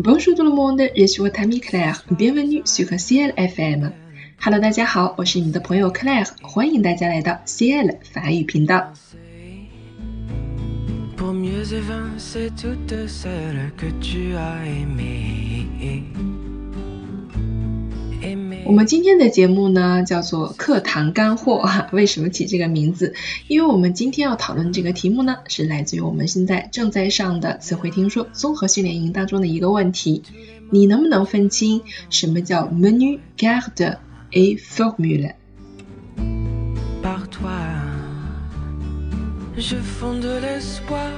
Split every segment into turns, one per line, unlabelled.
Bonjour tout le monde, je suis votre ami Claire. Bienvenue sur CL FM. Hello，大家好，我是你们的朋友 Claire，欢迎大家来到 CL 法语频道。
Pour mieux évincer toutes celles que tu as aimées.
我们今天的节目呢叫做课堂干货哈，为什么起这个名字？因为我们今天要讨论这个题目呢，是来自于我们现在正在上的词汇听说综合训练营当中的一个问题：你能不能分清什么叫 menu garde et formule？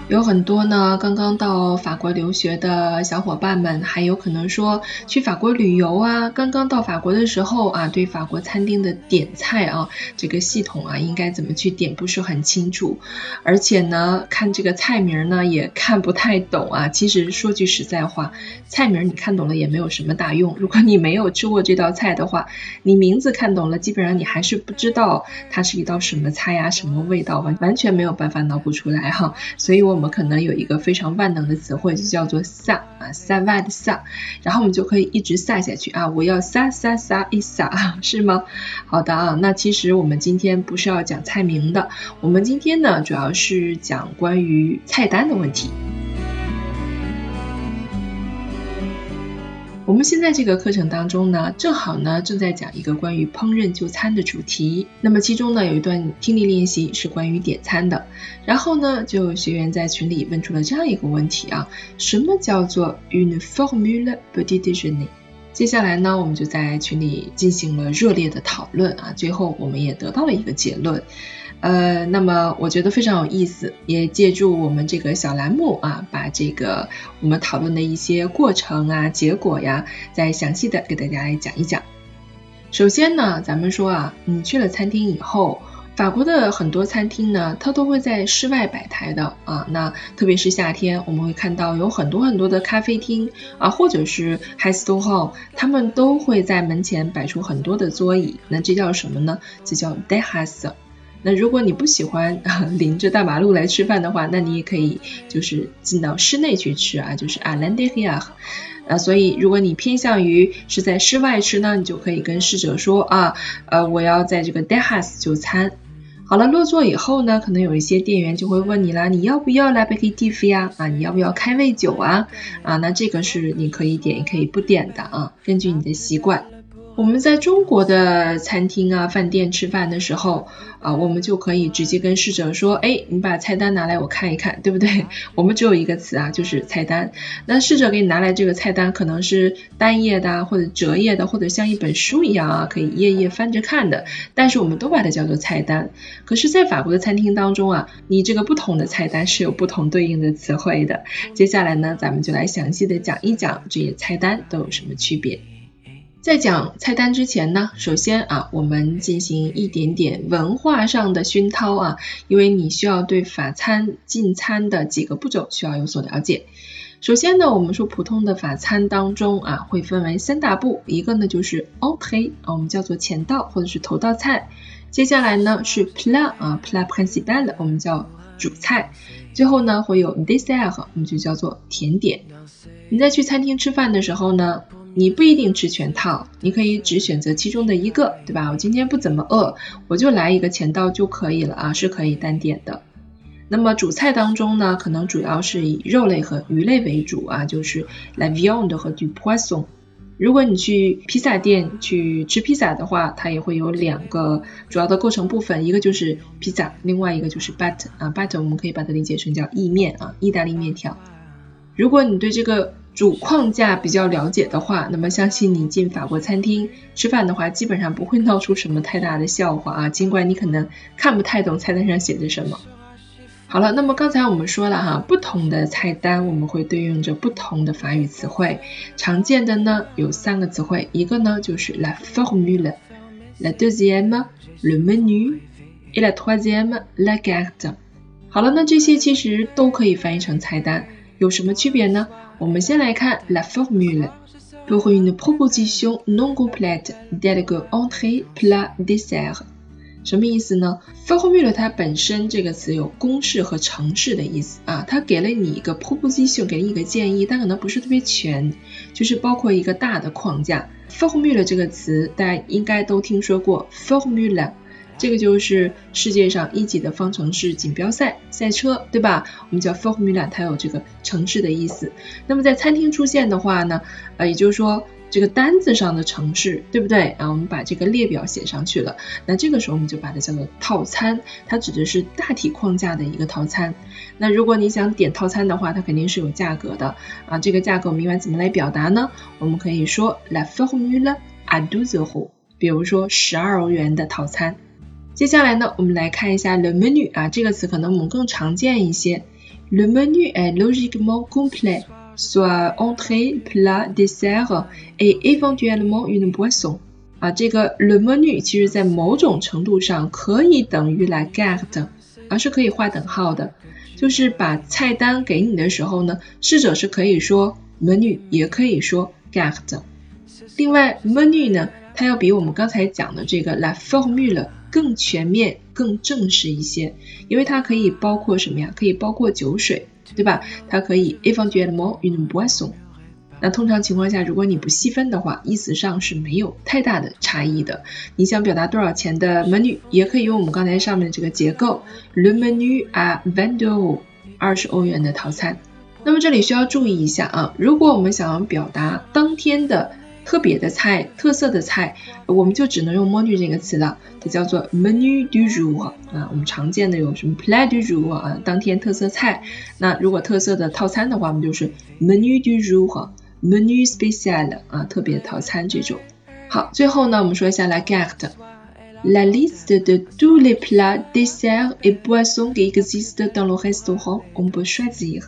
有很多呢，刚刚到法国留学的小伙伴们，还有可能说去法国旅游啊，刚刚到法国的时候啊，对法国餐厅的点菜啊，这个系统啊，应该怎么去点不是很清楚，而且呢，看这个菜名呢也看不太懂啊。其实说句实在话，菜名你看懂了也没有什么大用，如果你没有吃过这道菜的话，你名字看懂了，基本上你还是不知道它是一道什么菜呀、什么味道，完完全没有办法脑补出来哈。所以我们可能有一个非常万能的词汇，就叫做撒啊，撒外的撒，然后我们就可以一直撒下去啊，我要撒撒撒一撒，是吗？好的啊，那其实我们今天不是要讲菜名的，我们今天呢主要是讲关于菜单的问题。我们现在这个课程当中呢，正好呢正在讲一个关于烹饪就餐的主题。那么其中呢有一段听力练习是关于点餐的。然后呢，就有学员在群里问出了这样一个问题啊：什么叫做 une formule petit déjeuner？接下来呢，我们就在群里进行了热烈的讨论啊，最后我们也得到了一个结论。呃，那么我觉得非常有意思，也借助我们这个小栏目啊，把这个我们讨论的一些过程啊、结果呀，再详细的给大家来讲一讲。首先呢，咱们说啊，你去了餐厅以后，法国的很多餐厅呢，它都会在室外摆台的啊。那特别是夏天，我们会看到有很多很多的咖啡厅啊，或者是 restaurant，他们都会在门前摆出很多的桌椅。那这叫什么呢？这叫 d e h a s 那如果你不喜欢啊临着大马路来吃饭的话，那你也可以就是进到室内去吃啊，就是 a l a n d e r i a 啊，所以如果你偏向于是在室外吃呢，你就可以跟侍者说啊，呃，我要在这个 d e h a s 就餐。好了，落座以后呢，可能有一些店员就会问你啦，你要不要来杯 t i f 呀？啊，你要不要开胃酒啊？啊，那这个是你可以点也可以不点的啊，根据你的习惯。我们在中国的餐厅啊、饭店吃饭的时候啊，我们就可以直接跟侍者说，哎，你把菜单拿来我看一看，对不对？我们只有一个词啊，就是菜单。那侍者给你拿来这个菜单，可能是单页的，或者折页的，或者像一本书一样啊，可以页页翻着看的。但是我们都把它叫做菜单。可是，在法国的餐厅当中啊，你这个不同的菜单是有不同对应的词汇的。接下来呢，咱们就来详细的讲一讲这些菜单都有什么区别。在讲菜单之前呢，首先啊，我们进行一点点文化上的熏陶啊，因为你需要对法餐进餐的几个步骤需要有所了解。首先呢，我们说普通的法餐当中啊，会分为三大步，一个呢就是 entrée 啊，我们叫做前道或者是头道菜。接下来呢是 plat 啊，plat principal 我们叫主菜。最后呢会有 dessert 我们就叫做甜点。你在去餐厅吃饭的时候呢，你不一定吃全套，你可以只选择其中的一个，对吧？我今天不怎么饿，我就来一个前道就可以了啊，是可以单点的。那么主菜当中呢，可能主要是以肉类和鱼类为主啊，就是 la viande 和 du poisson。如果你去披萨店去吃披萨的话，它也会有两个主要的构成部分，一个就是披萨，另外一个就是 bate 啊 bate 我们可以把它理解成叫意面啊，意大利面条。如果你对这个主框架比较了解的话，那么相信你进法国餐厅吃饭的话，基本上不会闹出什么太大的笑话啊，尽管你可能看不太懂菜单上写着什么。好了，那么刚才我们说了哈，不同的菜单我们会对应着不同的法语词汇，常见的呢有三个词汇，一个呢就是 la formule，la deuxième le menu et la troisième la carte。好了，那这些其实都可以翻译成菜单，有什么区别呢？我们先来看 la formule。Pour une proposition non complète, telle que entrée, plat, dessert. 什么意思呢 f o r m u l a 它本身这个词有公式和程式的意思啊，它给了你一个 proposition，给你一个建议，但可能不是特别全，就是包括一个大的框架。f o r m u l a 这个词大家应该都听说过，formula，这个就是世界上一级的方程式锦标赛赛车，对吧？我们叫 formula，它有这个城市的意思。那么在餐厅出现的话呢，呃，也就是说。这个单子上的城市，对不对？啊我们把这个列表写上去了，那这个时候我们就把它叫做套餐，它指的是大体框架的一个套餐。那如果你想点套餐的话，它肯定是有价格的啊。这个价格我们应该怎么来表达呢？我们可以说 la Formula a duze ho，比如说十二欧元的套餐。接下来呢，我们来看一下 le menu 啊，这个词可能我们更常见一些。le menu est logiquement complet。soit entrée, plat, dessert et éventuellement une boisson。啊，这个 le menu 其实在某种程度上可以等于 la carte，而是可以划等号的。就是把菜单给你的时候呢，侍者是可以说 menu，也可以说 carte。另外 menu 呢，它要比我们刚才讲的这个 la formule 更全面、更正式一些，因为它可以包括什么呀？可以包括酒水。对吧？它可以 éventuellement une boisson。那通常情况下，如果你不细分的话，意思上是没有太大的差异的。你想表达多少钱的 menu，也可以用我们刚才上面这个结构，le menu à vingt euros，二十欧元的套餐。那么这里需要注意一下啊，如果我们想要表达当天的特别的菜、特色的菜，我们就只能用 menu 这个词了，它叫做 menu du jour 啊。我们常见的有什么 plat du jour 啊，当天特色菜。那如果特色的套餐的话，我们就是 menu du jour，menu spécial 啊，特别套餐这种。好，最后呢，我们说一下 la carte，la liste de tous les plats, desserts et boissons qui existent dans le restaurant on peut choisir。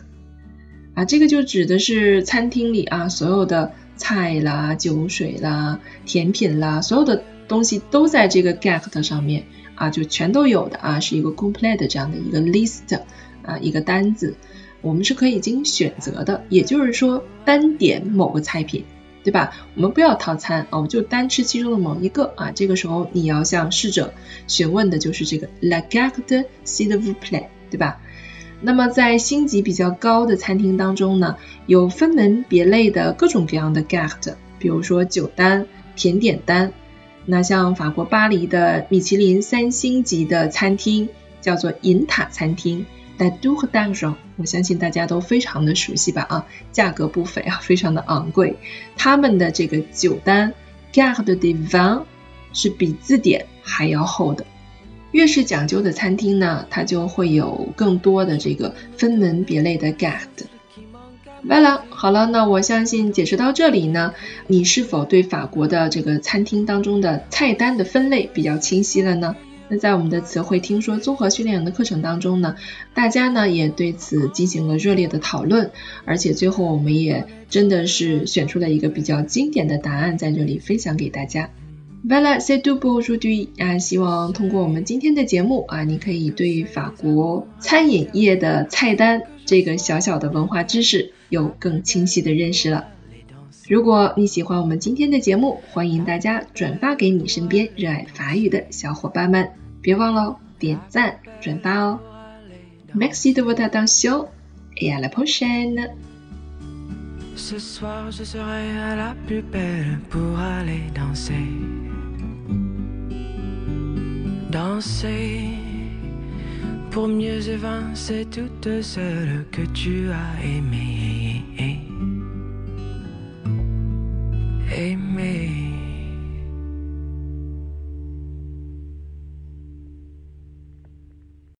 啊，这个就指的是餐厅里啊所有的。菜啦、酒水啦、甜品啦，所有的东西都在这个 get 上面啊，就全都有的啊，是一个 complete 这样的一个 list 啊，一个单子，我们是可以进行选择的，也就是说单点某个菜品，对吧？我们不要套餐啊，我们就单吃其中的某一个啊，这个时候你要向侍者询问的就是这个 la carte s'il vous plaît，对吧？那么在星级比较高的餐厅当中呢，有分门别类的各种各样的 g a t 比如说酒单、甜点单。那像法国巴黎的米其林三星级的餐厅叫做银塔餐厅，La Tour d'Argent，我相信大家都非常的熟悉吧？啊，价格不菲啊，非常的昂贵。他们的这个酒单 g a t de vin 是比字典还要厚的。越是讲究的餐厅呢，它就会有更多的这个分门别类的 g u e 完了，好了，那我相信解释到这里呢，你是否对法国的这个餐厅当中的菜单的分类比较清晰了呢？那在我们的词汇听说综合训练营的课程当中呢，大家呢也对此进行了热烈的讨论，而且最后我们也真的是选出了一个比较经典的答案，在这里分享给大家。Voilà, c'est tout pour aujourd'hui 啊！希望通过我们今天的节目啊，你可以对法国餐饮业的菜单这个小小的文化知识有更清晰的认识了。如果你喜欢我们今天的节目，欢迎大家转发给你身边热爱法语的小伙伴们，别忘了点赞转发哦。Merci de votre attention et à la prochaine.
Ce soir, je serai à la plus belle pour aller danser. Danser pour mieux évincer toutes celles que tu as aimées. Aimées.